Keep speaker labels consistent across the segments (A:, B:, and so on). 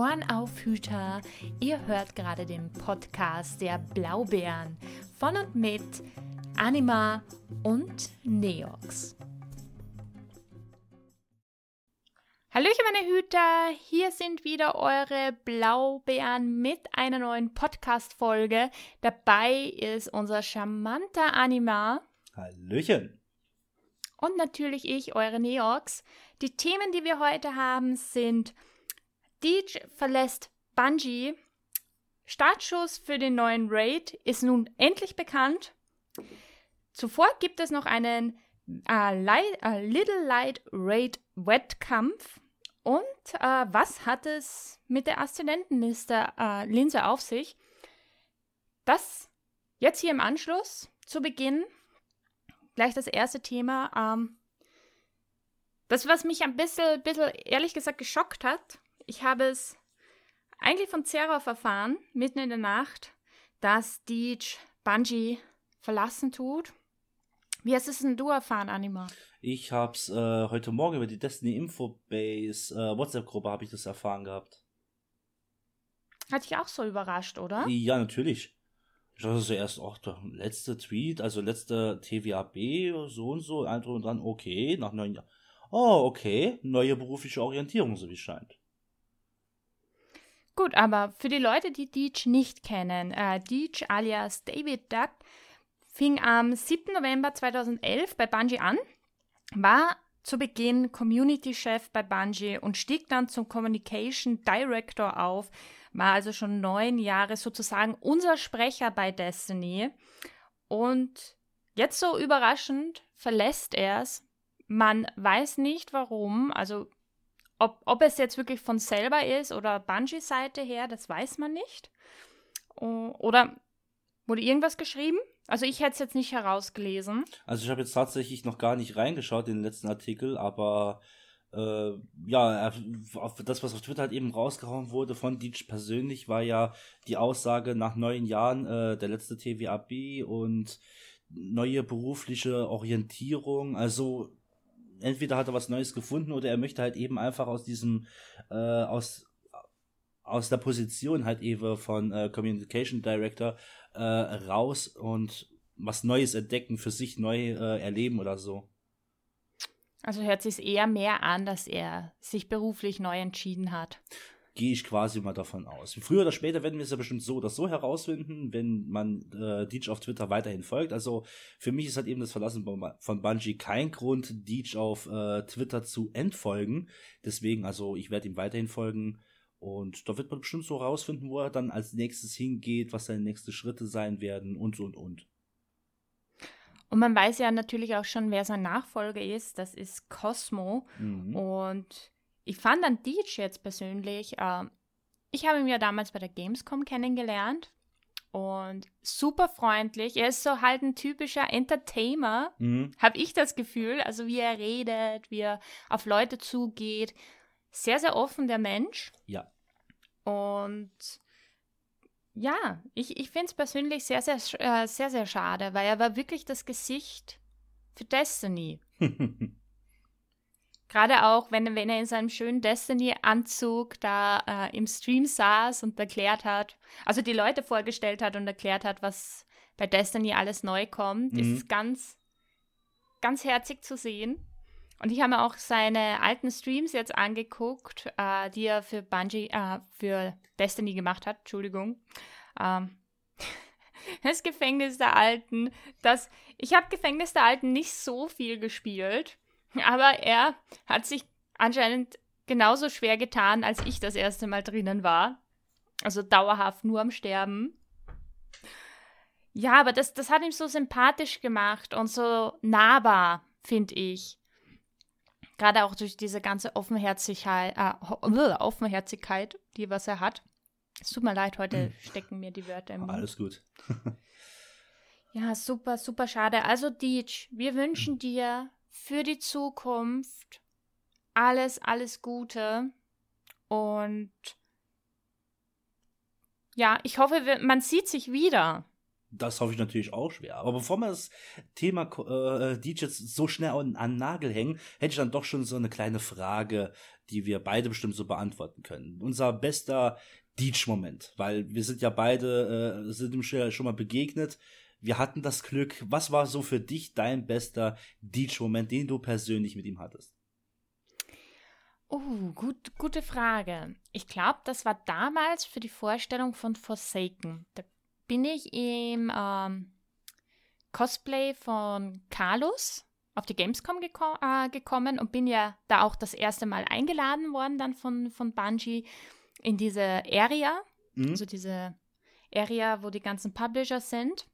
A: Ohrenaufhüter. Ihr hört gerade den Podcast der Blaubeeren von und mit Anima und Neox. Hallöchen meine Hüter, hier sind wieder eure Blaubeeren mit einer neuen Podcast-Folge. Dabei ist unser charmanter Anima.
B: Hallöchen.
A: Und natürlich ich, eure Neox. Die Themen, die wir heute haben, sind Deej verlässt Bungie. Startschuss für den neuen Raid ist nun endlich bekannt. Zuvor gibt es noch einen äh, Light, äh, Little Light Raid Wettkampf. Und äh, was hat es mit der Aszendentenliste äh, Linse auf sich? Das jetzt hier im Anschluss zu Beginn gleich das erste Thema. Ähm, das, was mich ein bisschen, bisschen ehrlich gesagt geschockt hat, ich habe es eigentlich von Zerov erfahren, mitten in der Nacht, dass Deej Bungie verlassen tut. Wie hast es denn du erfahren, Anima?
B: Ich hab's äh, heute Morgen über die Destiny Infobase äh, WhatsApp-Gruppe habe ich das erfahren gehabt.
A: Hat dich auch so überrascht, oder?
B: Ja, natürlich. Ich dachte zuerst, auch der letzte Tweet, also letzte TWAB, so und so, ein und dann, okay, nach neun Jahren. Oh, okay, neue berufliche Orientierung, so wie es scheint.
A: Gut, aber für die Leute, die Deej nicht kennen, äh, Deej alias David Duck fing am 7. November 2011 bei Bungie an, war zu Beginn Community-Chef bei Bungie und stieg dann zum Communication Director auf, war also schon neun Jahre sozusagen unser Sprecher bei Destiny. Und jetzt so überraschend verlässt er es. Man weiß nicht warum, also ob, ob es jetzt wirklich von selber ist oder Bungie-Seite her, das weiß man nicht. Oder wurde irgendwas geschrieben? Also ich hätte es jetzt nicht herausgelesen.
B: Also ich habe jetzt tatsächlich noch gar nicht reingeschaut in den letzten Artikel, aber äh, ja, das, was auf Twitter halt eben rausgehauen wurde von Deitch persönlich, war ja die Aussage nach neun Jahren äh, der letzte TWAB und neue berufliche Orientierung. Also entweder hat er was Neues gefunden oder er möchte halt eben einfach aus diesem, äh, aus, aus der Position halt eben von äh, Communication Director äh, raus und was Neues entdecken, für sich neu äh, erleben oder so.
A: Also hört sich eher mehr an, dass er sich beruflich neu entschieden hat.
B: Gehe ich quasi mal davon aus. Früher oder später werden wir es ja bestimmt so oder so herausfinden, wenn man äh, Deej auf Twitter weiterhin folgt. Also für mich ist halt eben das Verlassen von Bungie kein Grund, Deej auf äh, Twitter zu entfolgen. Deswegen, also ich werde ihm weiterhin folgen. Und da wird man bestimmt so herausfinden, wo er dann als nächstes hingeht, was seine nächsten Schritte sein werden und und und.
A: Und man weiß ja natürlich auch schon, wer sein Nachfolger ist. Das ist Cosmo. Mhm. Und ich fand dann Deej jetzt persönlich, äh, ich habe ihn ja damals bei der Gamescom kennengelernt und super freundlich. Er ist so halt ein typischer Entertainer, mhm. habe ich das Gefühl. Also wie er redet, wie er auf Leute zugeht sehr, sehr offen, der Mensch.
B: Ja.
A: Und ja, ich, ich finde es persönlich sehr, sehr, äh, sehr, sehr schade, weil er war wirklich das Gesicht für Destiny. Gerade auch, wenn, wenn er in seinem schönen Destiny-Anzug da äh, im Stream saß und erklärt hat, also die Leute vorgestellt hat und erklärt hat, was bei Destiny alles neu kommt, mhm. ist ganz, ganz herzig zu sehen. Und ich habe mir auch seine alten Streams jetzt angeguckt, äh, die er für Bungie, äh, für Destiny gemacht hat, Entschuldigung. Ähm, das Gefängnis der Alten, das, ich habe Gefängnis der Alten nicht so viel gespielt, aber er hat sich anscheinend genauso schwer getan, als ich das erste Mal drinnen war. Also dauerhaft nur am Sterben. Ja, aber das, das hat ihm so sympathisch gemacht und so nahbar, finde ich. Gerade auch durch diese ganze Offenherzigkeit, äh, Offenherzigkeit, die was er hat. Es tut mir leid, heute hm. stecken mir die Wörter im Mund.
B: Alles gut.
A: ja, super, super schade. Also, Deej, wir wünschen dir für die Zukunft alles, alles Gute. Und ja, ich hoffe, man sieht sich wieder.
B: Das hoffe ich natürlich auch schwer. Aber bevor wir das Thema äh, DJs so schnell an, an Nagel hängen, hätte ich dann doch schon so eine kleine Frage, die wir beide bestimmt so beantworten können. Unser bester DJ-Moment, weil wir sind ja beide, äh, sind ihm schon mal begegnet. Wir hatten das Glück. Was war so für dich dein bester DJ-Moment, den du persönlich mit ihm hattest?
A: Oh, gut, gute Frage. Ich glaube, das war damals für die Vorstellung von Forsaken. Da bin ich im ähm, Cosplay von Carlos auf die Gamescom geko äh, gekommen und bin ja da auch das erste Mal eingeladen worden dann von, von Bungie in diese Area, mhm. also diese Area, wo die ganzen Publisher sind.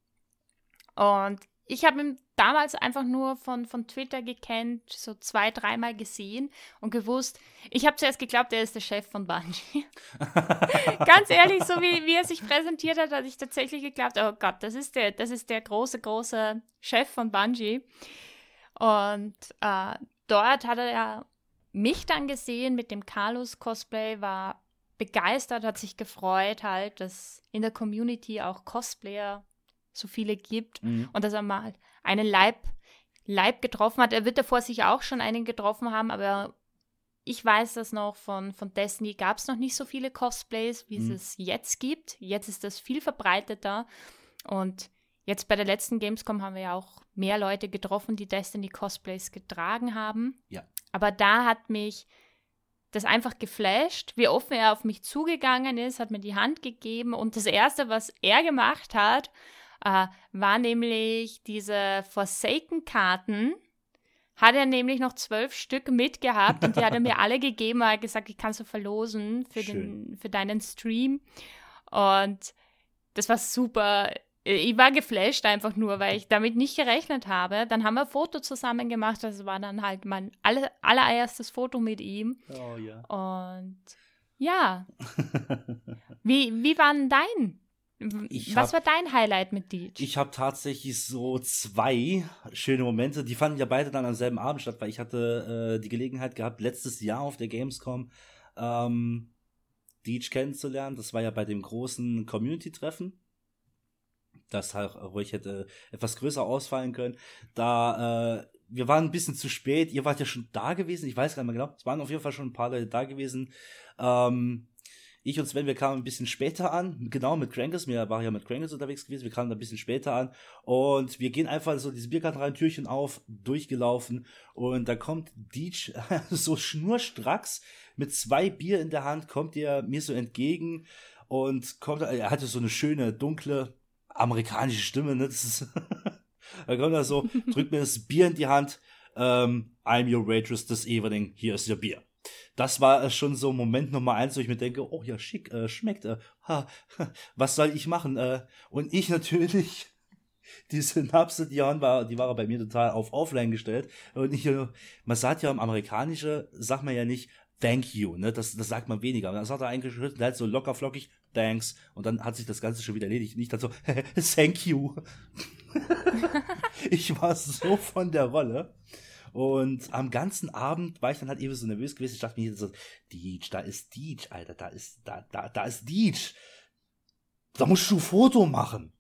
A: Und ich habe ihn damals einfach nur von, von Twitter gekannt, so zwei, dreimal gesehen und gewusst, ich habe zuerst geglaubt, er ist der Chef von Bungie. Ganz ehrlich, so wie, wie er sich präsentiert hat, hatte ich tatsächlich geglaubt, oh Gott, das ist der, das ist der große, große Chef von Bungie. Und äh, dort hat er mich dann gesehen mit dem Carlos-Cosplay, war begeistert, hat sich gefreut halt, dass in der Community auch Cosplayer so viele gibt mhm. und dass er mal einen Leib, Leib getroffen hat. Er wird davor sich auch schon einen getroffen haben, aber ich weiß das noch, von, von Destiny gab es noch nicht so viele Cosplays, wie mhm. es jetzt gibt. Jetzt ist das viel verbreiteter und jetzt bei der letzten Gamescom haben wir ja auch mehr Leute getroffen, die Destiny Cosplays getragen haben.
B: Ja.
A: Aber da hat mich das einfach geflasht, wie offen er auf mich zugegangen ist, hat mir die Hand gegeben und das Erste, was er gemacht hat, äh, war nämlich diese Forsaken-Karten. Hat er nämlich noch zwölf Stück mitgehabt und die hat er mir alle gegeben. Er hat gesagt, ich kann so verlosen für, den, für deinen Stream. Und das war super. Ich war geflasht einfach nur, weil ich damit nicht gerechnet habe. Dann haben wir ein Foto zusammen gemacht. Das war dann halt mein aller, allererstes Foto mit ihm.
B: Oh ja.
A: Und ja. wie, wie war denn dein ich Was hab, war dein Highlight mit Deej?
B: Ich habe tatsächlich so zwei schöne Momente. Die fanden ja beide dann am selben Abend statt, weil ich hatte äh, die Gelegenheit gehabt, letztes Jahr auf der Gamescom ähm, Deej kennenzulernen. Das war ja bei dem großen Community-Treffen. Das halt ruhig hätte etwas größer ausfallen können. Da äh, wir waren ein bisschen zu spät. Ihr wart ja schon da gewesen. Ich weiß gar nicht mehr genau. Es waren auf jeden Fall schon ein paar Leute da gewesen. Ähm, ich und Sven, wir kamen ein bisschen später an, genau mit Crankers, mir war ja mit Crankers unterwegs gewesen, wir kamen ein bisschen später an. Und wir gehen einfach so diese Biergarten rein, Türchen auf, durchgelaufen. Und da kommt Deech so schnurstracks mit zwei Bier in der Hand, kommt er mir so entgegen und kommt, er hatte so eine schöne, dunkle, amerikanische Stimme, ne, das ist, da kommt er so, drückt mir das Bier in die Hand, ähm, I'm your waitress this evening, hier ist your beer das war äh, schon so Moment Nummer eins, wo ich mir denke, oh ja, schick, äh, schmeckt, äh, ha, was soll ich machen? Äh, und ich natürlich, die Synapse, die war, die war bei mir total auf Offline gestellt. Und ich, äh, man sagt ja im Amerikanischen, sagt man ja nicht, thank you, ne, das, das sagt man weniger. Und dann sagt er eigentlich halt so locker flockig, thanks. Und dann hat sich das Ganze schon wieder erledigt. Nicht dann so, thank you. ich war so von der Rolle. Und am ganzen Abend war ich dann halt eben so nervös gewesen. Ich dachte mir so, Deej, da ist Deej, Alter, da ist, da, da, da ist Deej. Da musst du ein Foto machen.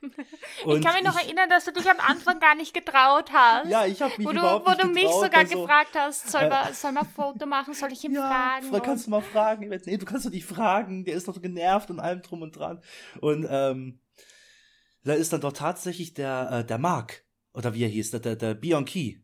A: Und ich kann mich noch ich, erinnern, dass du dich am Anfang gar nicht getraut hast.
B: Ja, ich habe mich
A: wo
B: überhaupt
A: du,
B: nicht
A: Wo du mich sogar also, gefragt hast, soll, äh, man, soll man ein Foto machen, soll ich ihn ja, fragen?
B: Kannst du mal fragen. Nee, du kannst doch nicht fragen, der ist doch genervt und allem drum und dran. Und ähm, da ist dann doch tatsächlich der, äh, der Mark, oder wie er hieß, der, der, der Bianchi,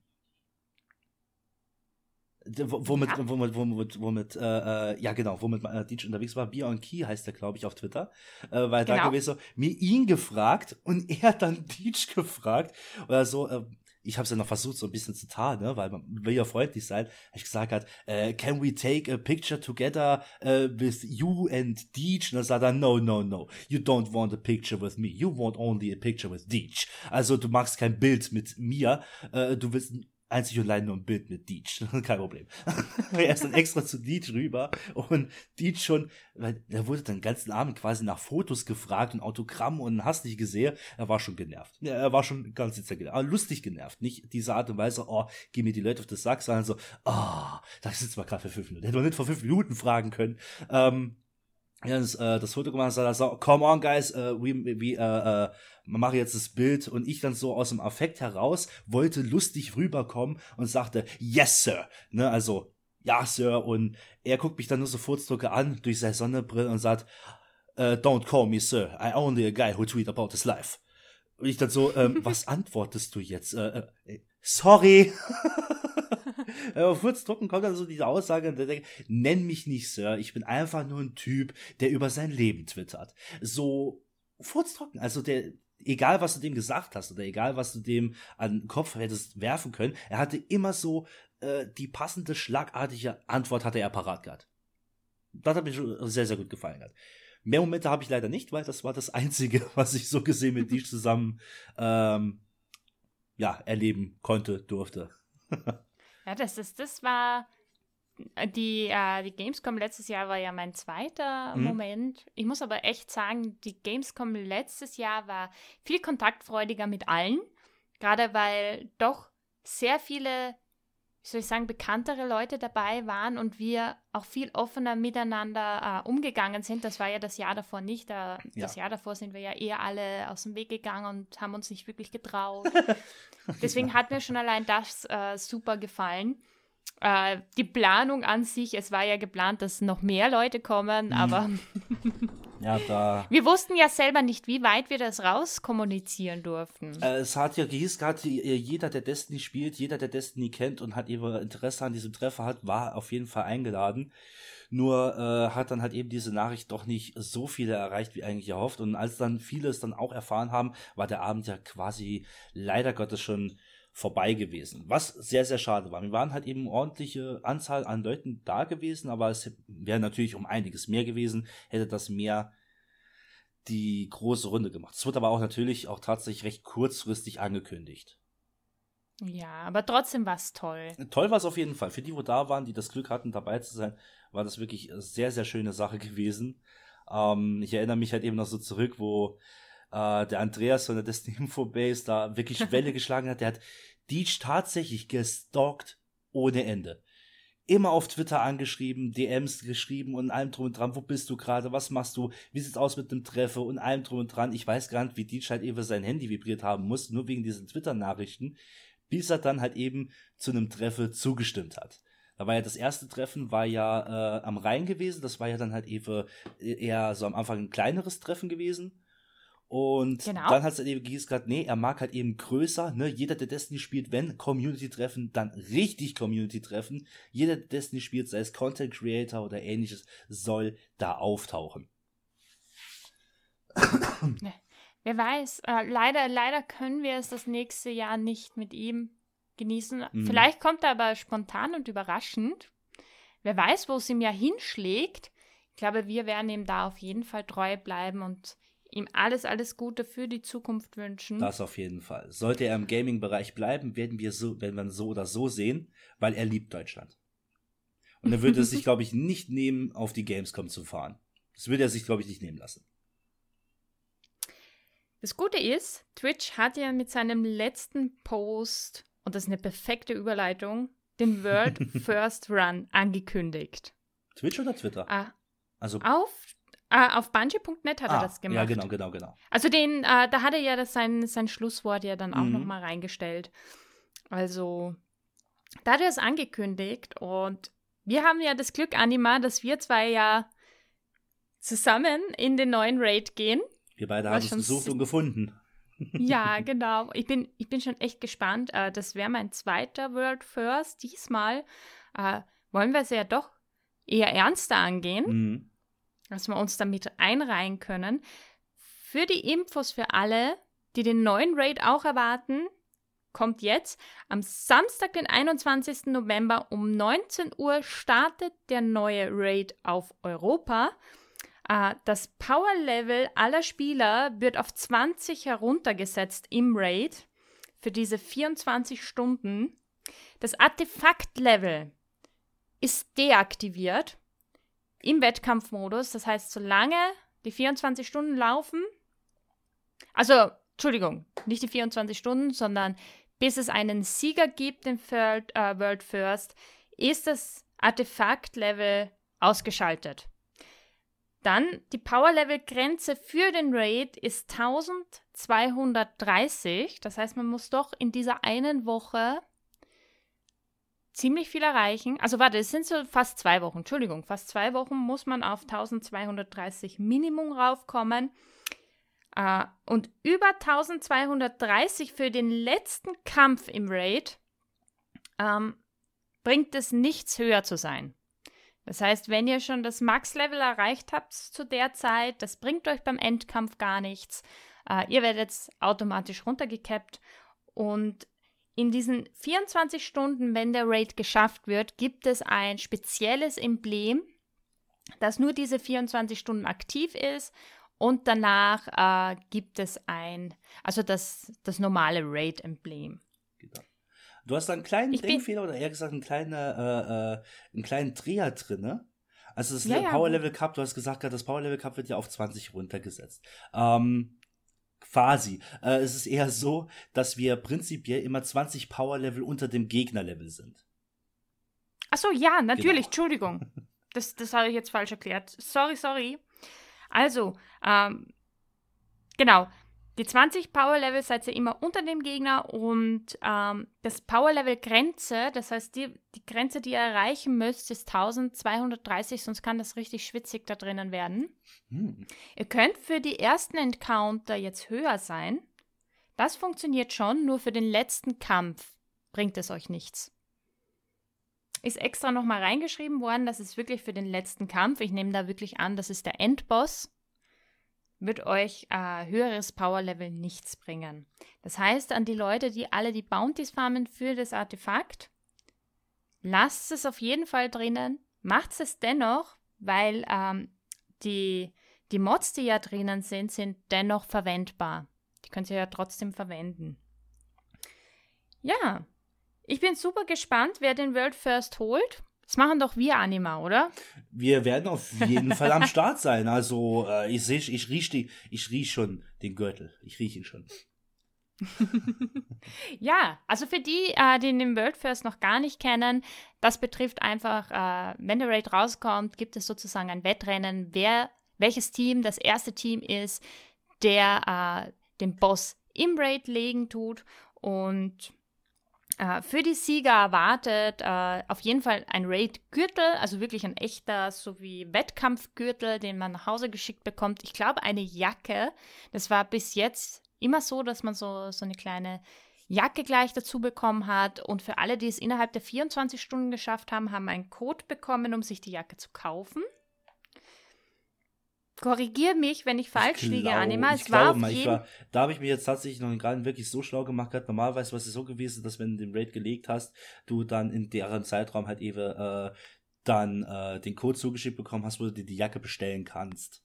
B: Womit, ja. womit, womit, womit, äh, äh, ja genau, womit äh, DJ unterwegs war, Bier on Key heißt er, glaube ich, auf Twitter, äh, weil genau. da gewesen so, mir ihn gefragt und er dann DJ gefragt oder so, äh, ich habe es ja noch versucht, so ein bisschen zu tarnen, ne, weil man will ja freundlich sein, ich gesagt hat, äh, can we take a picture together uh, with you and Deej? Und dann sagt er, no, no, no, you don't want a picture with me, you want only a picture with Deej. Also du machst kein Bild mit mir, äh, du willst einzig und allein nur ein Bild mit Deej. Kein Problem. er ist dann extra zu Deej rüber und Deej schon, weil er wurde dann den ganzen Abend quasi nach Fotos gefragt und Autogramm und hast nicht gesehen. Er war schon genervt. Ja, er war schon ganz sicher genervt. Lustig genervt. Nicht diese Art und Weise, oh, geh mir die Leute auf das Sack, sondern so, oh, das ist mal gerade für fünf Minuten. Hätte man nicht vor fünf Minuten fragen können. Ähm, ja, das, äh, das Foto gemacht hat, so, come on, guys, uh, we, we, uh, uh, mache jetzt das Bild. Und ich dann so aus dem Affekt heraus wollte lustig rüberkommen und sagte, yes, sir, ne, also, ja, Sir, und er guckt mich dann nur so Furzdrücke an durch seine Sonnenbrille und sagt, uh, don't call me Sir, I only a guy who tweet about his life. Und ich dann so, ähm, was antwortest du jetzt? Äh, äh, sorry. Auf Furzdrucken kommt dann so diese Aussage, der denkt, nenn mich nicht Sir, ich bin einfach nur ein Typ, der über sein Leben twittert. So Furzdrucken, also der, egal was du dem gesagt hast oder egal was du dem an den Kopf hättest werfen können, er hatte immer so äh, die passende, schlagartige Antwort hatte er parat gehabt. Das hat mir schon sehr, sehr gut gefallen. Hat. Mehr Momente habe ich leider nicht, weil das war das Einzige, was ich so gesehen mit Dish zusammen ähm, ja, erleben konnte, durfte.
A: ja, das ist, das war die, äh, die Gamescom letztes Jahr war ja mein zweiter mhm. Moment. Ich muss aber echt sagen, die Gamescom letztes Jahr war viel kontaktfreudiger mit allen. Gerade weil doch sehr viele wie soll ich sagen, bekanntere Leute dabei waren und wir auch viel offener miteinander äh, umgegangen sind. Das war ja das Jahr davor nicht. Da, ja. Das Jahr davor sind wir ja eher alle aus dem Weg gegangen und haben uns nicht wirklich getraut. Deswegen hat mir schon allein das äh, super gefallen. Äh, die Planung an sich, es war ja geplant, dass noch mehr Leute kommen, mhm. aber
B: ja, da.
A: Wir wussten ja selber nicht, wie weit wir das rauskommunizieren durften.
B: Äh, es hat ja gehieß gerade, jeder, der Destiny spielt, jeder, der Destiny kennt und hat ihr Interesse an diesem Treffer hat, war auf jeden Fall eingeladen. Nur äh, hat dann halt eben diese Nachricht doch nicht so viele erreicht, wie eigentlich erhofft. Und als dann viele es dann auch erfahren haben, war der Abend ja quasi leider Gottes schon vorbei gewesen. Was sehr, sehr schade war. Wir waren halt eben ordentliche Anzahl an Leuten da gewesen, aber es wäre natürlich um einiges mehr gewesen, hätte das mehr die große Runde gemacht. Es wurde aber auch natürlich auch tatsächlich recht kurzfristig angekündigt.
A: Ja, aber trotzdem war es toll.
B: Toll war es auf jeden Fall. Für die, wo da waren, die das Glück hatten, dabei zu sein, war das wirklich eine sehr, sehr schöne Sache gewesen. Ähm, ich erinnere mich halt eben noch so zurück, wo äh, der Andreas von der Destiny Info Base da wirklich Welle geschlagen hat. Der hat Deech tatsächlich gestalkt ohne Ende. Immer auf Twitter angeschrieben, DMs geschrieben und allem drum und dran. Wo bist du gerade? Was machst du? Wie sieht's aus mit dem Treffer und allem drum und dran? Ich weiß gar nicht, wie Deech halt eben sein Handy vibriert haben muss, nur wegen diesen Twitter-Nachrichten, bis er dann halt eben zu einem Treffer zugestimmt hat. Da war ja das erste Treffen war ja äh, am Rhein gewesen. Das war ja dann halt eben eher so am Anfang ein kleineres Treffen gewesen. Und genau. dann hat es halt eben gesagt, nee, er mag halt eben größer, ne? Jeder, der Destiny spielt, wenn Community-Treffen, dann richtig Community-Treffen. Jeder, der Destiny spielt, sei es Content Creator oder ähnliches, soll da auftauchen.
A: Ne, wer weiß, äh, leider, leider können wir es das nächste Jahr nicht mit ihm genießen. Mhm. Vielleicht kommt er aber spontan und überraschend. Wer weiß, wo es ihm ja hinschlägt. Ich glaube, wir werden ihm da auf jeden Fall treu bleiben und ihm alles, alles Gute für die Zukunft wünschen.
B: Das auf jeden Fall. Sollte er im Gaming-Bereich bleiben, werden wir so, werden wir so oder so sehen, weil er liebt Deutschland. Und er würde es sich, glaube ich, nicht nehmen, auf die Gamescom zu fahren. Das würde er sich, glaube ich, nicht nehmen lassen.
A: Das Gute ist, Twitch hat ja mit seinem letzten Post, und das ist eine perfekte Überleitung, den World First Run angekündigt.
B: Twitch oder Twitter?
A: Ah, also auf Ah, auf Bungie.net hat ah, er das gemacht.
B: Ja, genau, genau, genau.
A: Also den, äh, da hat er ja das, sein, sein Schlusswort ja dann auch mhm. nochmal reingestellt. Also, da hat er es angekündigt und wir haben ja das Glück, Anima, dass wir zwei ja zusammen in den neuen Raid gehen.
B: Wir beide haben es gesucht und gefunden.
A: Ja, genau. Ich bin, ich bin schon echt gespannt. Äh, das wäre mein zweiter World First. Diesmal äh, wollen wir es ja doch eher ernster angehen. Mhm dass wir uns damit einreihen können. Für die Infos für alle, die den neuen Raid auch erwarten, kommt jetzt. Am Samstag, den 21. November um 19 Uhr startet der neue Raid auf Europa. Uh, das Power Level aller Spieler wird auf 20 heruntergesetzt im Raid für diese 24 Stunden. Das Artefakt Level ist deaktiviert im Wettkampfmodus. Das heißt, solange die 24 Stunden laufen, also, Entschuldigung, nicht die 24 Stunden, sondern bis es einen Sieger gibt im World, äh, World First, ist das Artefakt-Level ausgeschaltet. Dann die Power-Level-Grenze für den Raid ist 1230. Das heißt, man muss doch in dieser einen Woche ziemlich viel erreichen. Also warte, es sind so fast zwei Wochen. Entschuldigung, fast zwei Wochen muss man auf 1230 Minimum raufkommen. Uh, und über 1230 für den letzten Kampf im Raid ähm, bringt es nichts höher zu sein. Das heißt, wenn ihr schon das Max-Level erreicht habt zu der Zeit, das bringt euch beim Endkampf gar nichts. Uh, ihr werdet automatisch runtergekappt und in diesen 24 Stunden, wenn der Raid geschafft wird, gibt es ein spezielles Emblem, das nur diese 24 Stunden aktiv ist und danach äh, gibt es ein, also das, das normale Raid-Emblem.
B: Genau. Du hast da einen kleinen ich Denkfehler oder eher gesagt einen kleinen, äh, äh, einen kleinen Dreher drin, ne? Also das ja, Power Level Cup, du hast gesagt, das Power Level Cup wird ja auf 20 runtergesetzt. Ähm, quasi. Äh, es ist eher so, dass wir prinzipiell immer 20 Power Level unter dem Gegnerlevel sind.
A: Achso, ja, natürlich, genau. Entschuldigung. Das, das habe ich jetzt falsch erklärt. Sorry, sorry. Also, ähm, genau. Die 20 Power Level seid ihr immer unter dem Gegner und ähm, das Power Level Grenze, das heißt die, die Grenze, die ihr erreichen müsst, ist 1230, sonst kann das richtig schwitzig da drinnen werden. Hm. Ihr könnt für die ersten Encounter jetzt höher sein. Das funktioniert schon, nur für den letzten Kampf bringt es euch nichts. Ist extra nochmal reingeschrieben worden, das ist wirklich für den letzten Kampf. Ich nehme da wirklich an, das ist der Endboss wird euch äh, höheres Power-Level nichts bringen. Das heißt, an die Leute, die alle die Bounties farmen für das Artefakt, lasst es auf jeden Fall drinnen, macht es dennoch, weil ähm, die, die Mods, die ja drinnen sind, sind dennoch verwendbar. Die könnt ihr ja trotzdem verwenden. Ja, ich bin super gespannt, wer den World First holt. Das machen doch wir Anima, oder?
B: Wir werden auf jeden Fall am Start sein. Also äh, ich sehe, ich rieche ich riech schon den Gürtel. Ich rieche ihn schon.
A: ja, also für die, äh, die den World First noch gar nicht kennen, das betrifft einfach, äh, wenn der Raid rauskommt, gibt es sozusagen ein Wettrennen, wer, welches Team das erste Team ist, der äh, den Boss im Raid legen tut. Und äh, für die Sieger erwartet äh, auf jeden Fall ein Raid-Gürtel, also wirklich ein echter, so wie Wettkampfgürtel, den man nach Hause geschickt bekommt. Ich glaube, eine Jacke. Das war bis jetzt immer so, dass man so, so eine kleine Jacke gleich dazu bekommen hat. Und für alle, die es innerhalb der 24 Stunden geschafft haben, haben einen Code bekommen, um sich die Jacke zu kaufen. Korrigier mich, wenn ich falsch ich liege, Anima. Es war
B: mal, ich war, da habe ich mir jetzt tatsächlich noch gerade wirklich so schlau gemacht gehabt. Normalerweise war es so gewesen, dass wenn du den Raid gelegt hast, du dann in deren Zeitraum halt eben äh, dann äh, den Code zugeschickt bekommen hast, wo du dir die Jacke bestellen kannst.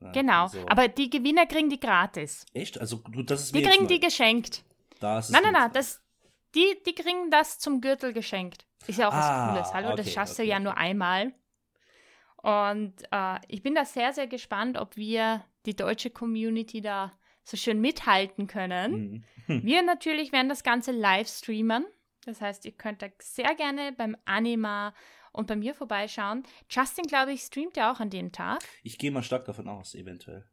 A: Ja, genau, so. aber die Gewinner kriegen die gratis.
B: Echt? Also du, das ist
A: Die kriegen die geschenkt. Das ist nein, nein, nein, das, die, die kriegen das zum Gürtel geschenkt. Ist ja auch ah, was Cooles. Hallo, okay, das schaffst okay. du ja nur einmal. Und äh, ich bin da sehr, sehr gespannt, ob wir die deutsche Community da so schön mithalten können. Mhm. Wir natürlich werden das Ganze live streamen. Das heißt, ihr könnt da sehr gerne beim Anima und bei mir vorbeischauen. Justin, glaube ich, streamt ja auch an dem Tag.
B: Ich gehe mal stark davon aus, eventuell.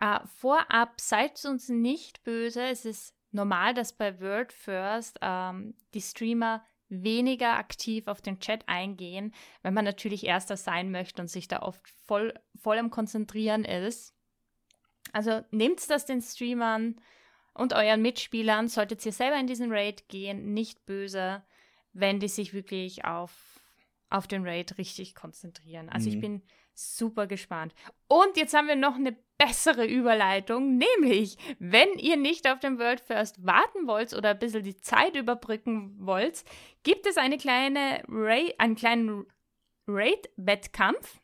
A: Äh, vorab, seid uns nicht böse. Es ist normal, dass bei World First ähm, die Streamer weniger aktiv auf den Chat eingehen, wenn man natürlich erster sein möchte und sich da oft voll, voll am Konzentrieren ist. Also nehmt das den Streamern und euren Mitspielern, solltet ihr selber in diesen Raid gehen, nicht böse, wenn die sich wirklich auf, auf den Raid richtig konzentrieren. Also mhm. ich bin super gespannt. Und jetzt haben wir noch eine bessere Überleitung, nämlich, wenn ihr nicht auf den World First warten wollt oder ein bisschen die Zeit überbrücken wollt, gibt es eine kleine Ray, einen kleinen Raid-Wettkampf.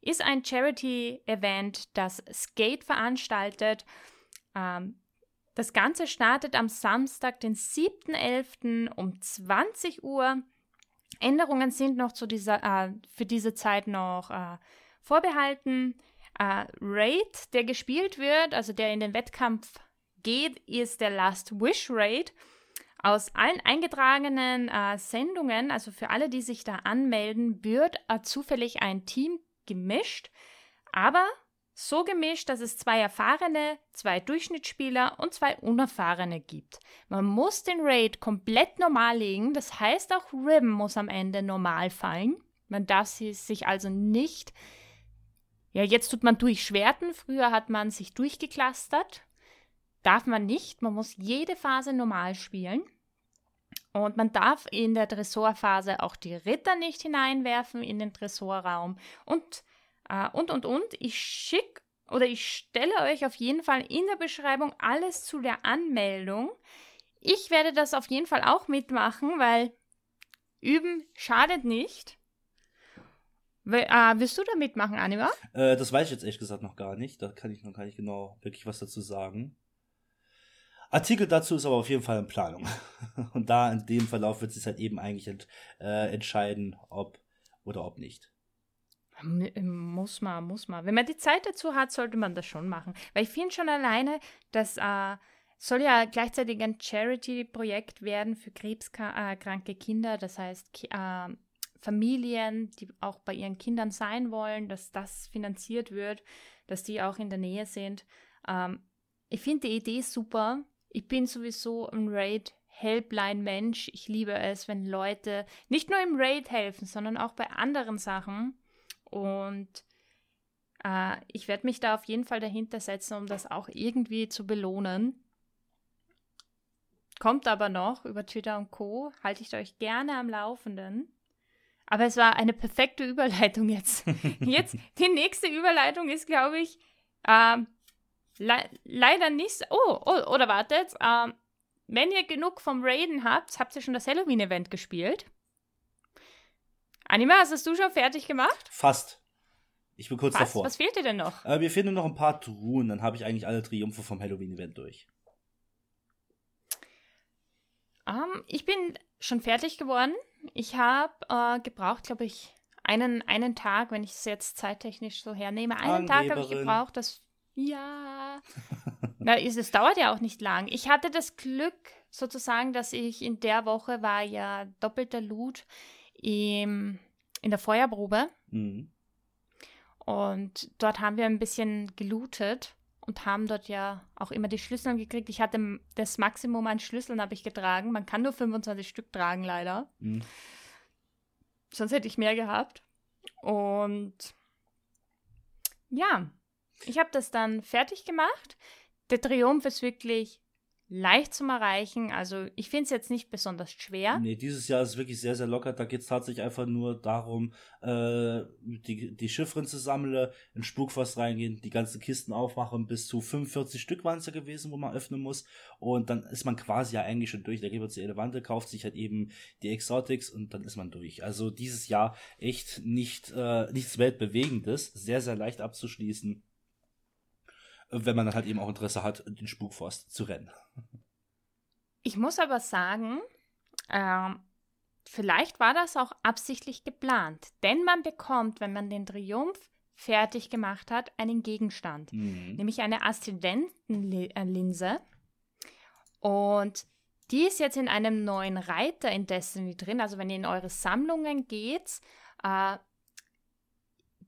A: Ist ein Charity-Event, das Skate veranstaltet. Ähm, das Ganze startet am Samstag, den 7.11. um 20 Uhr. Änderungen sind noch zu dieser, äh, für diese Zeit noch äh, vorbehalten. Äh, Raid, der gespielt wird, also der in den Wettkampf geht, ist der Last Wish Raid. Aus allen eingetragenen äh, Sendungen, also für alle, die sich da anmelden, wird äh, zufällig ein Team gemischt, aber so gemischt, dass es zwei erfahrene, zwei Durchschnittsspieler und zwei unerfahrene gibt. Man muss den Raid komplett normal legen, das heißt auch Ribbon muss am Ende normal fallen. Man darf sich also nicht. Ja, jetzt tut man durchschwerten, früher hat man sich durchgeklustert. Darf man nicht, man muss jede Phase normal spielen. Und man darf in der Dressorphase auch die Ritter nicht hineinwerfen in den Dressorraum. Und Uh, und, und, und. Ich schicke oder ich stelle euch auf jeden Fall in der Beschreibung alles zu der Anmeldung. Ich werde das auf jeden Fall auch mitmachen, weil üben schadet nicht. We uh, willst du da mitmachen, Anima?
B: Äh, das weiß ich jetzt ehrlich gesagt noch gar nicht. Da kann ich noch gar nicht genau wirklich was dazu sagen. Artikel dazu ist aber auf jeden Fall in Planung. Und da in dem Verlauf wird sich halt eben eigentlich ent, äh, entscheiden, ob oder ob nicht.
A: Muss man, muss man. Wenn man die Zeit dazu hat, sollte man das schon machen. Weil ich finde schon alleine, das äh, soll ja gleichzeitig ein Charity-Projekt werden für krebskranke Kinder. Das heißt, äh, Familien, die auch bei ihren Kindern sein wollen, dass das finanziert wird, dass die auch in der Nähe sind. Ähm, ich finde die Idee super. Ich bin sowieso ein Raid Helpline-Mensch. Ich liebe es, wenn Leute nicht nur im Raid helfen, sondern auch bei anderen Sachen. Und äh, ich werde mich da auf jeden Fall dahinter setzen, um das auch irgendwie zu belohnen. Kommt aber noch über Twitter und Co. Halte ich euch gerne am Laufenden. Aber es war eine perfekte Überleitung jetzt. jetzt, die nächste Überleitung ist, glaube ich, äh, le leider nicht. Oh, oh, oder wartet. Äh, wenn ihr genug vom Raiden habt, habt ihr schon das Halloween-Event gespielt? Anima, hast du schon fertig gemacht?
B: Fast. Ich bin kurz
A: Fast?
B: davor.
A: Was fehlt dir denn noch?
B: Äh, mir fehlen nur noch ein paar Truhen, dann habe ich eigentlich alle Triumphe vom Halloween-Event durch.
A: Um, ähm, ich bin schon fertig geworden. Ich habe äh, gebraucht, glaube ich, einen, einen Tag, wenn ich es jetzt zeittechnisch so hernehme. Einen Tag habe ich gebraucht, das. Ja. Na, es dauert ja auch nicht lang. Ich hatte das Glück, sozusagen, dass ich in der Woche war ja doppelter Loot im, in der Feuerprobe. Mhm. Und dort haben wir ein bisschen gelootet und haben dort ja auch immer die Schlüssel gekriegt. Ich hatte das Maximum an Schlüsseln habe ich getragen. Man kann nur 25 Stück tragen, leider. Mhm. Sonst hätte ich mehr gehabt. Und ja, ich habe das dann fertig gemacht. Der Triumph ist wirklich leicht zum Erreichen. Also ich finde es jetzt nicht besonders schwer.
B: Nee, dieses Jahr ist wirklich sehr, sehr locker. Da geht es tatsächlich einfach nur darum, äh, die, die Chiffren zu sammeln, in Spukfass reingehen, die ganzen Kisten aufmachen. Bis zu 45 Stück waren es ja gewesen, wo man öffnen muss. Und dann ist man quasi ja eigentlich schon durch. Da geht man zu Elevante, kauft sich halt eben die Exotics und dann ist man durch. Also dieses Jahr echt nicht, äh, nichts Weltbewegendes. Sehr, sehr leicht abzuschließen wenn man dann halt eben auch Interesse hat, den Spukforst zu rennen.
A: Ich muss aber sagen, äh, vielleicht war das auch absichtlich geplant, denn man bekommt, wenn man den Triumph fertig gemacht hat, einen Gegenstand, mhm. nämlich eine Aszendentenlinse. Und die ist jetzt in einem neuen Reiter in Destiny drin. Also wenn ihr in eure Sammlungen geht, äh,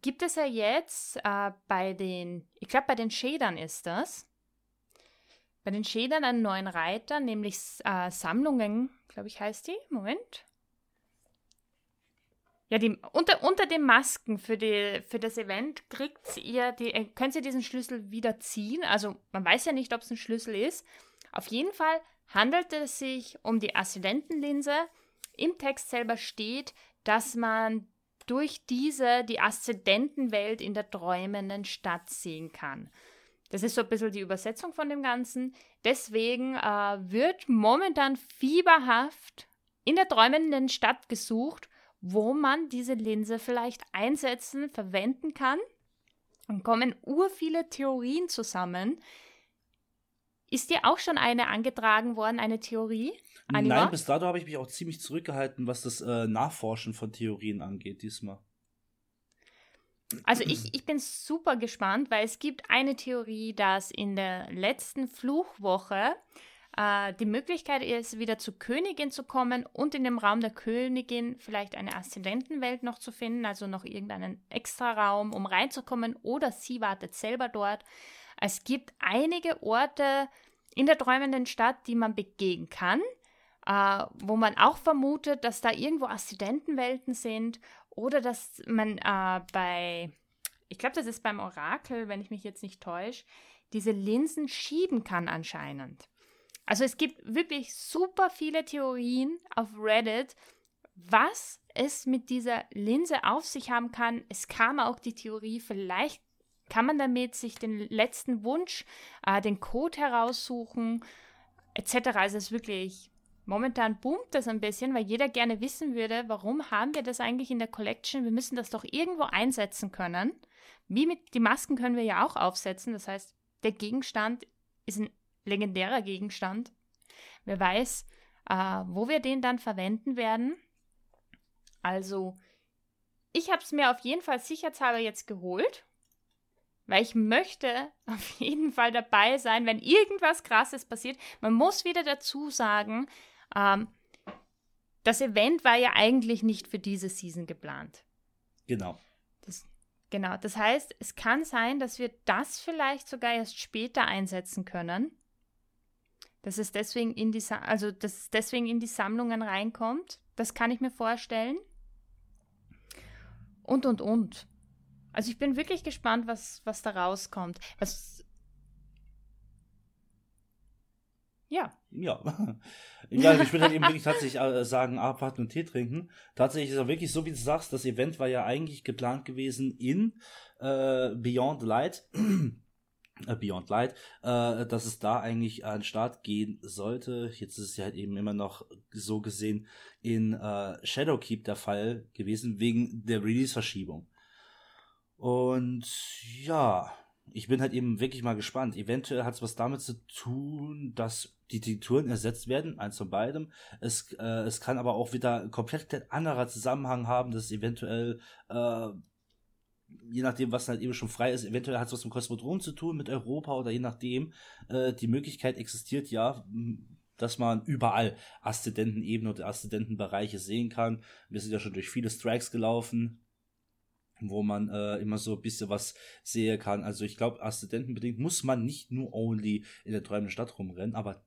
A: gibt es ja jetzt äh, bei den, ich glaube bei den Shadern ist das, bei den Shadern einen neuen Reiter, nämlich äh, Sammlungen, glaube ich heißt die, Moment. Ja, die, unter, unter den Masken für, die, für das Event kriegt ihr die, äh, könnt ihr diesen Schlüssel wieder ziehen. Also man weiß ja nicht, ob es ein Schlüssel ist. Auf jeden Fall handelt es sich um die Aszendentenlinse. Im Text selber steht, dass man durch diese die Aszendentenwelt in der träumenden Stadt sehen kann. Das ist so ein bisschen die Übersetzung von dem Ganzen. Deswegen äh, wird momentan fieberhaft in der träumenden Stadt gesucht, wo man diese Linse vielleicht einsetzen, verwenden kann. Und kommen ur viele Theorien zusammen. Ist dir auch schon eine angetragen worden, eine Theorie?
B: Anima? Nein, bis dato habe ich mich auch ziemlich zurückgehalten, was das äh, Nachforschen von Theorien angeht diesmal.
A: Also ich, ich bin super gespannt, weil es gibt eine Theorie, dass in der letzten Fluchwoche äh, die Möglichkeit ist, wieder zur Königin zu kommen und in dem Raum der Königin vielleicht eine Aszendentenwelt noch zu finden, also noch irgendeinen extra Raum, um reinzukommen, oder sie wartet selber dort. Es gibt einige Orte in der träumenden Stadt, die man begehen kann, äh, wo man auch vermutet, dass da irgendwo Aszendentenwelten sind oder dass man äh, bei, ich glaube, das ist beim Orakel, wenn ich mich jetzt nicht täusche, diese Linsen schieben kann anscheinend. Also es gibt wirklich super viele Theorien auf Reddit, was es mit dieser Linse auf sich haben kann. Es kam auch die Theorie, vielleicht kann man damit sich den letzten Wunsch, äh, den Code heraussuchen, etc. Also es ist wirklich, momentan boomt das ein bisschen, weil jeder gerne wissen würde, warum haben wir das eigentlich in der Collection? Wir müssen das doch irgendwo einsetzen können. Wie mit die Masken können wir ja auch aufsetzen. Das heißt, der Gegenstand ist ein legendärer Gegenstand. Wer weiß, äh, wo wir den dann verwenden werden. Also, ich habe es mir auf jeden Fall sicherheitshalber jetzt geholt, weil ich möchte auf jeden Fall dabei sein, wenn irgendwas Krasses passiert. Man muss wieder dazu sagen, ähm, das Event war ja eigentlich nicht für diese Season geplant.
B: Genau.
A: Das, genau. Das heißt, es kann sein, dass wir das vielleicht sogar erst später einsetzen können. Dass es deswegen in die, also dass es deswegen in die Sammlungen reinkommt. Das kann ich mir vorstellen. Und, und, und. Also ich bin wirklich gespannt, was, was da rauskommt. Was. Ja.
B: Ja. ja, ich würde halt eben wirklich tatsächlich äh, sagen, abwarten und Tee trinken. Tatsächlich ist es wirklich so, wie du sagst, das Event war ja eigentlich geplant gewesen in äh, Beyond Light. Äh, Beyond Light, äh, dass es da eigentlich an den Start gehen sollte. Jetzt ist es ja halt eben immer noch so gesehen in äh, Shadowkeep der Fall gewesen, wegen der Release-Verschiebung. Und ja, ich bin halt eben wirklich mal gespannt. Eventuell hat es was damit zu tun, dass die Tinkturen ersetzt werden, eins von beidem. Es, äh, es kann aber auch wieder komplett anderer Zusammenhang haben, dass eventuell äh, je nachdem, was halt eben schon frei ist, eventuell hat es was mit Kosmodrom zu tun, mit Europa oder je nachdem, äh, die Möglichkeit existiert ja, dass man überall Aszendentenebene oder Aszendentenbereiche sehen kann. Wir sind ja schon durch viele Strikes gelaufen, wo man äh, immer so ein bisschen was sehen kann. Also ich glaube, Aszendentenbedingt muss man nicht nur only in der träumenden Stadt rumrennen, aber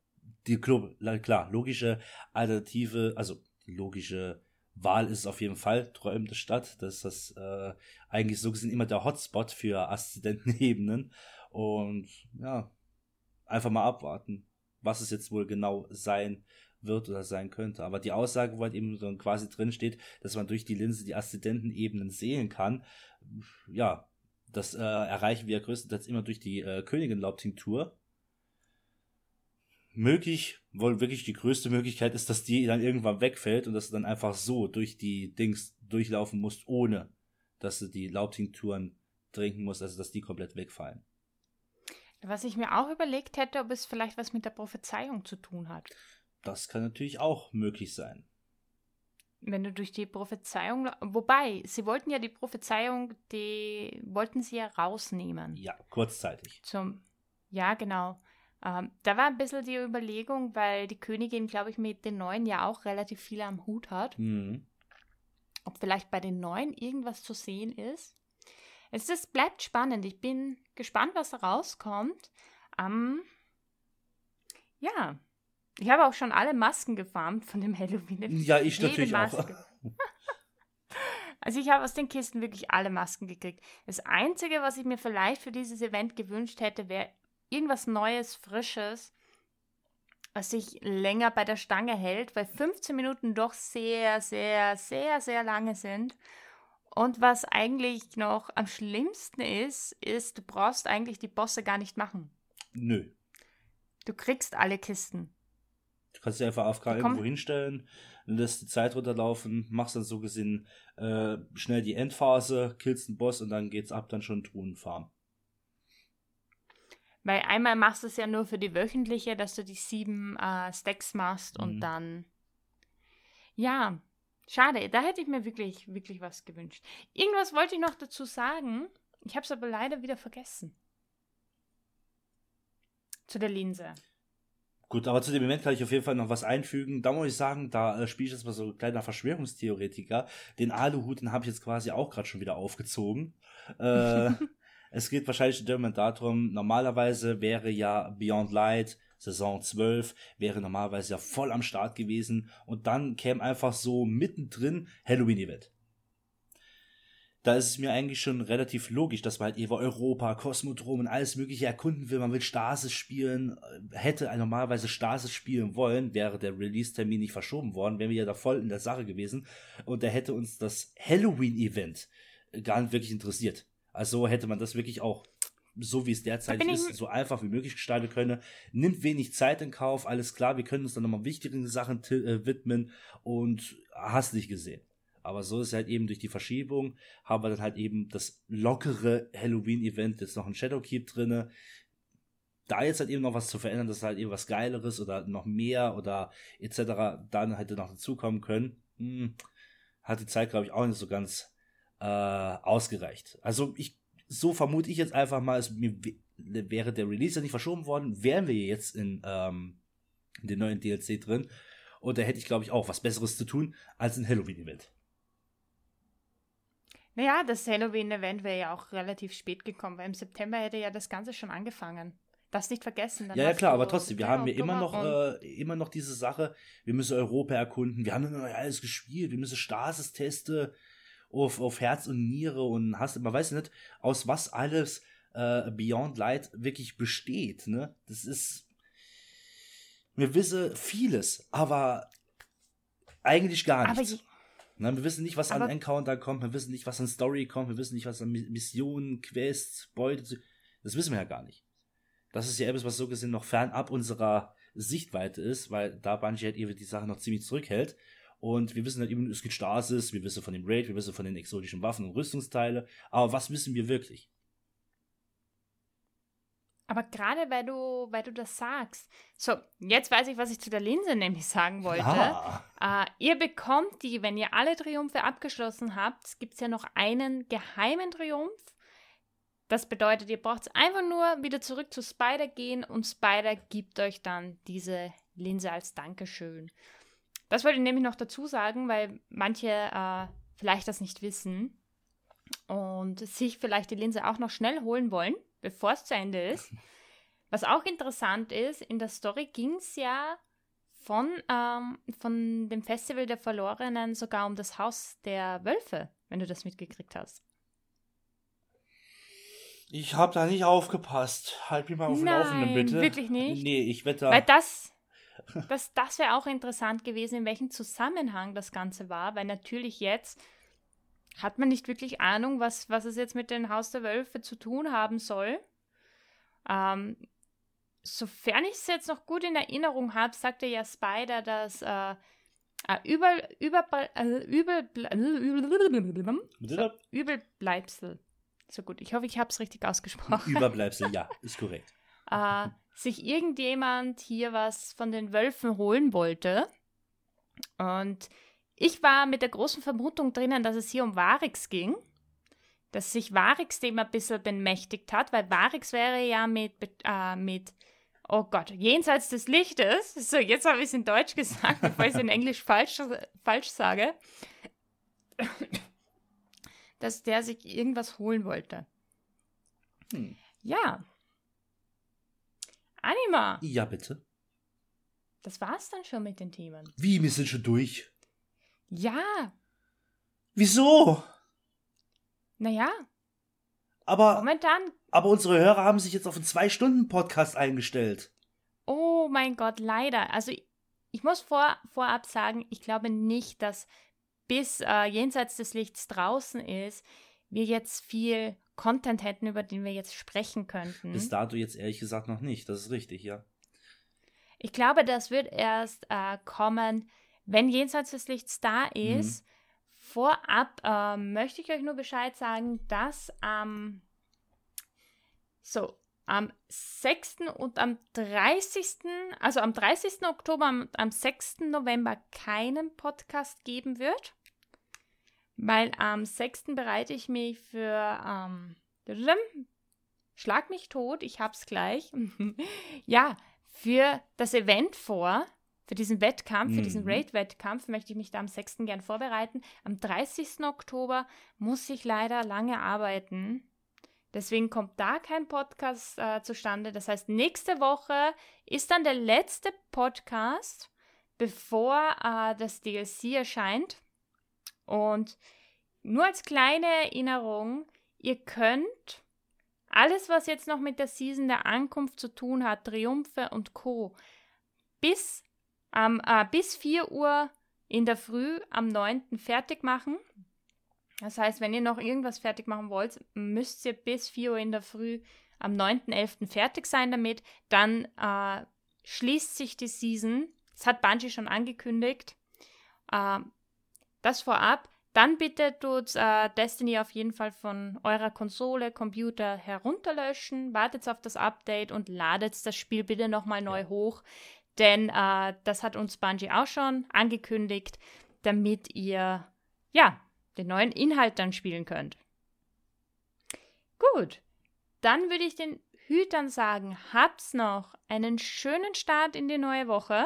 B: die klar, logische Alternative, also logische Wahl ist auf jeden Fall träumende Stadt. Das ist das äh, eigentlich so gesehen immer der Hotspot für Aszendentenebenen. Und ja, einfach mal abwarten, was es jetzt wohl genau sein wird oder sein könnte. Aber die Aussage, wo halt eben so quasi drin steht, dass man durch die Linse die Aszendentenebenen sehen kann, ja, das äh, erreichen wir größtenteils immer durch die äh, Königin-Laubtinktur möglich, wohl wirklich die größte Möglichkeit ist, dass die dann irgendwann wegfällt und dass du dann einfach so durch die Dings durchlaufen musst, ohne dass du die Laubtinkturen trinken musst, also dass die komplett wegfallen.
A: Was ich mir auch überlegt hätte, ob es vielleicht was mit der Prophezeiung zu tun hat.
B: Das kann natürlich auch möglich sein.
A: Wenn du durch die Prophezeiung, wobei, sie wollten ja die Prophezeiung, die wollten sie ja rausnehmen.
B: Ja, kurzzeitig.
A: Zum, ja, genau. Ähm, da war ein bisschen die Überlegung, weil die Königin, glaube ich, mit den Neuen ja auch relativ viel am Hut hat. Mhm. Ob vielleicht bei den Neuen irgendwas zu sehen ist. Es ist, bleibt spannend. Ich bin gespannt, was da rauskommt. Ähm, ja, ich habe auch schon alle Masken gefarmt von dem Halloween.
B: Ja, ich natürlich Maske. auch.
A: also ich habe aus den Kisten wirklich alle Masken gekriegt. Das Einzige, was ich mir vielleicht für dieses Event gewünscht hätte, wäre irgendwas Neues, Frisches, was sich länger bei der Stange hält, weil 15 Minuten doch sehr, sehr, sehr, sehr lange sind. Und was eigentlich noch am schlimmsten ist, ist, du brauchst eigentlich die Bosse gar nicht machen.
B: Nö.
A: Du kriegst alle Kisten.
B: Du kannst sie einfach AFK irgendwo hinstellen, lässt die Zeit runterlaufen, machst dann so gesehen äh, schnell die Endphase, killst den Boss und dann geht's ab, dann schon Truhenfarm.
A: Weil einmal machst du es ja nur für die wöchentliche, dass du die sieben äh, Stacks machst und mhm. dann. Ja, schade. Da hätte ich mir wirklich, wirklich was gewünscht. Irgendwas wollte ich noch dazu sagen. Ich habe es aber leider wieder vergessen. Zu der Linse.
B: Gut, aber zu dem Event kann ich auf jeden Fall noch was einfügen. Da muss ich sagen, da äh, spiele ich jetzt mal so ein kleiner Verschwörungstheoretiker. Den Aluhut, den habe ich jetzt quasi auch gerade schon wieder aufgezogen. Äh, es geht wahrscheinlich in darum, normalerweise wäre ja Beyond Light Saison 12 wäre normalerweise ja voll am Start gewesen und dann käme einfach so mittendrin Halloween-Event da ist es mir eigentlich schon relativ logisch, dass man halt über Europa, Kosmodrom und alles Mögliche erkunden will. Man will Stasis spielen, hätte normalerweise Stasis spielen wollen, wäre der Release-Termin nicht verschoben worden, wären wir ja da voll in der Sache gewesen. Und da hätte uns das Halloween-Event gar nicht wirklich interessiert. Also hätte man das wirklich auch so wie es derzeit ist, so einfach wie möglich gestalten können. Nimmt wenig Zeit in Kauf, alles klar, wir können uns dann nochmal wichtigeren Sachen äh, widmen und hast nicht gesehen. Aber so ist halt eben durch die Verschiebung, haben wir dann halt eben das lockere Halloween-Event, jetzt noch ein Shadowkeep drinne. Da jetzt halt eben noch was zu verändern, dass halt eben was Geileres oder noch mehr oder etc. dann hätte noch dazukommen können, hm, hat die Zeit, glaube ich, auch nicht so ganz äh, ausgereicht. Also ich, so vermute ich jetzt einfach mal, es mir wäre der Release ja nicht verschoben worden, wären wir jetzt in, ähm, in den neuen DLC drin. Und da hätte ich, glaube ich, auch was Besseres zu tun als ein Halloween-Event.
A: Naja, das Halloween-Event wäre ja auch relativ spät gekommen, weil im September hätte ja das Ganze schon angefangen. Das nicht vergessen.
B: ja, ja, klar, aber trotzdem, wir haben ja immer noch, äh, immer noch diese Sache, wir müssen Europa erkunden, wir haben noch alles gespielt, wir müssen Stasis-Teste auf, auf Herz und Niere und hast, man weiß nicht, aus was alles äh, Beyond Light wirklich besteht, ne? Das ist, wir wissen vieles, aber eigentlich gar nichts. Aber na, wir wissen nicht, was Aber an Encounter kommt, wir wissen nicht, was an Story kommt, wir wissen nicht, was an Missionen, Quests, Beute. Das wissen wir ja gar nicht. Das ist ja etwas, was so gesehen noch fernab unserer Sichtweite ist, weil da Bungie halt eben die Sache noch ziemlich zurückhält. Und wir wissen halt eben, es gibt Stasis, wir wissen von dem Raid, wir wissen von den exotischen Waffen und Rüstungsteile. Aber was wissen wir wirklich?
A: Aber gerade weil du, weil du das sagst. So, jetzt weiß ich, was ich zu der Linse nämlich sagen wollte. Ah. Uh, ihr bekommt die, wenn ihr alle Triumphe abgeschlossen habt, gibt es ja noch einen geheimen Triumph. Das bedeutet, ihr braucht einfach nur wieder zurück zu Spider gehen und Spider gibt euch dann diese Linse als Dankeschön. Das wollte ich nämlich noch dazu sagen, weil manche uh, vielleicht das nicht wissen und sich vielleicht die Linse auch noch schnell holen wollen bevor es zu Ende ist. Was auch interessant ist, in der Story ging es ja von, ähm, von dem Festival der Verlorenen sogar um das Haus der Wölfe, wenn du das mitgekriegt hast.
B: Ich habe da nicht aufgepasst. Halt mich mal auf dem Laufenden, bitte.
A: wirklich nicht?
B: Nee, ich wette.
A: Weil das, das, das wäre auch interessant gewesen, in welchem Zusammenhang das Ganze war, weil natürlich jetzt hat man nicht wirklich Ahnung, was, was es jetzt mit dem Haus der Wölfe zu tun haben soll. Ähm, sofern ich es jetzt noch gut in Erinnerung habe, sagte ja Spider, dass äh, über, über, äh, übel, so, Übelbleibsel. So gut, ich hoffe, ich habe es richtig ausgesprochen.
B: Überbleibsel, ja, ist korrekt.
A: äh, sich irgendjemand hier was von den Wölfen holen wollte. Und ich war mit der großen Vermutung drinnen, dass es hier um Varix ging, dass sich Varix dem ein bisschen bemächtigt hat, weil Varix wäre ja mit, äh, mit oh Gott, jenseits des Lichtes, so jetzt habe ich es in Deutsch gesagt, bevor ich es in Englisch falsch, falsch sage, dass der sich irgendwas holen wollte. Hm. Ja. Anima.
B: Ja, bitte.
A: Das war's dann schon mit den Themen.
B: Wie, wir sind schon durch?
A: Ja.
B: Wieso?
A: Naja.
B: Aber.
A: Momentan.
B: Aber unsere Hörer haben sich jetzt auf einen Zwei-Stunden-Podcast eingestellt.
A: Oh mein Gott, leider. Also ich muss vor, vorab sagen, ich glaube nicht, dass bis äh, jenseits des Lichts draußen ist, wir jetzt viel Content hätten, über den wir jetzt sprechen könnten.
B: Bis dato jetzt ehrlich gesagt noch nicht. Das ist richtig, ja.
A: Ich glaube, das wird erst äh, kommen, wenn jenseits des Lichts da mhm. ist, mhm. vorab äh, möchte ich euch nur Bescheid sagen, dass am so am 6. und am 30. also am 30. Oktober, am, am 6. November keinen Podcast geben wird. Weil am 6. bereite ich mich für ähm, Schlag mich tot, ich hab's gleich. ja, für das Event vor, für diesen Wettkampf, für diesen mhm. Raid-Wettkampf möchte ich mich da am 6. gern vorbereiten. Am 30. Oktober muss ich leider lange arbeiten. Deswegen kommt da kein Podcast äh, zustande. Das heißt, nächste Woche ist dann der letzte Podcast, bevor äh, das DLC erscheint. Und nur als kleine Erinnerung, ihr könnt alles, was jetzt noch mit der Season der Ankunft zu tun hat, Triumphe und Co., bis ähm, äh, bis 4 Uhr in der Früh am 9. fertig machen. Das heißt, wenn ihr noch irgendwas fertig machen wollt, müsst ihr bis 4 Uhr in der Früh am 9.11. fertig sein damit. Dann äh, schließt sich die Season. Das hat Bungie schon angekündigt. Äh, das vorab. Dann bitte tut äh, Destiny auf jeden Fall von eurer Konsole, Computer herunterlöschen, wartet auf das Update und ladet das Spiel bitte nochmal neu hoch. Denn äh, das hat uns Bungie auch schon angekündigt, damit ihr ja den neuen Inhalt dann spielen könnt. Gut, dann würde ich den Hütern sagen, habt's noch einen schönen Start in die neue Woche.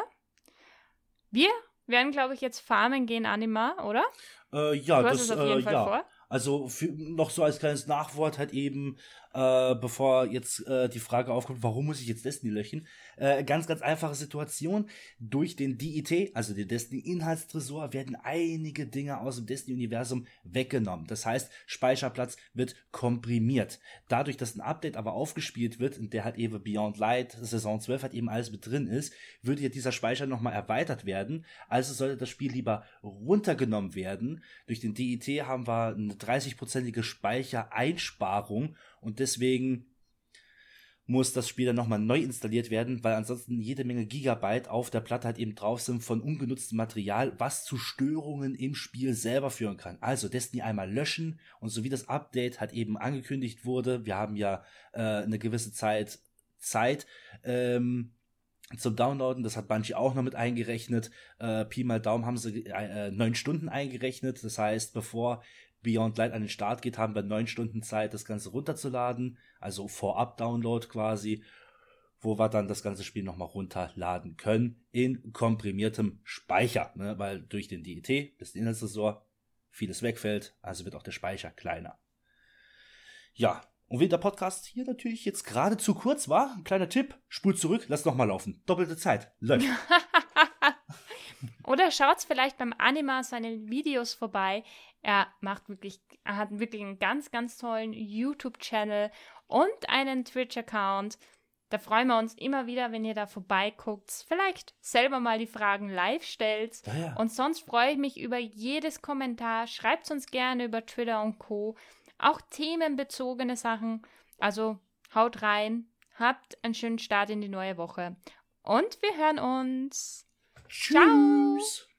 A: Wir werden, glaube ich, jetzt farmen gehen, Anima, oder?
B: Äh, ja, du hast das, es auf jeden äh, Fall ja. vor. Also für, noch so als kleines Nachwort halt eben, äh, bevor jetzt äh, die Frage aufkommt, warum muss ich jetzt Destiny löschen? Äh, ganz, ganz einfache Situation. Durch den DIT, also den Destiny-Inhaltstresor, werden einige Dinge aus dem Destiny-Universum weggenommen. Das heißt, Speicherplatz wird komprimiert. Dadurch, dass ein Update aber aufgespielt wird, in der halt eben Beyond Light, Saison 12 halt eben alles mit drin ist, würde ja dieser Speicher nochmal erweitert werden. Also sollte das Spiel lieber runtergenommen werden. Durch den DIT haben wir eine 30-prozentige Speichereinsparung und deswegen muss das Spiel dann nochmal neu installiert werden, weil ansonsten jede Menge Gigabyte auf der Platte halt eben drauf sind von ungenutztem Material, was zu Störungen im Spiel selber führen kann. Also Destiny einmal löschen und so wie das Update halt eben angekündigt wurde, wir haben ja äh, eine gewisse Zeit Zeit ähm, zum Downloaden, das hat Bungie auch noch mit eingerechnet. Äh, Pi mal Daumen haben sie äh, neun Stunden eingerechnet. Das heißt, bevor Beyond Light an den Start geht, haben wir neun Stunden Zeit, das Ganze runterzuladen, also Vorab-Download quasi, wo wir dann das ganze Spiel nochmal runterladen können in komprimiertem Speicher, ne? weil durch den DET, das Inhaltsressort, vieles wegfällt, also wird auch der Speicher kleiner. Ja, und wenn der Podcast hier natürlich jetzt gerade zu kurz war, ein kleiner Tipp, spult zurück, lass nochmal laufen. Doppelte Zeit, läuft.
A: Oder schaut vielleicht beim Anima seine Videos vorbei. Er macht wirklich, er hat wirklich einen ganz, ganz tollen YouTube-Channel und einen Twitch-Account. Da freuen wir uns immer wieder, wenn ihr da vorbeiguckt. Vielleicht selber mal die Fragen live stellt. Ja, ja. Und sonst freue ich mich über jedes Kommentar. Schreibt uns gerne über Twitter und Co. Auch themenbezogene Sachen. Also haut rein. Habt einen schönen Start in die neue Woche. Und wir hören uns. Tschüss. Ciao.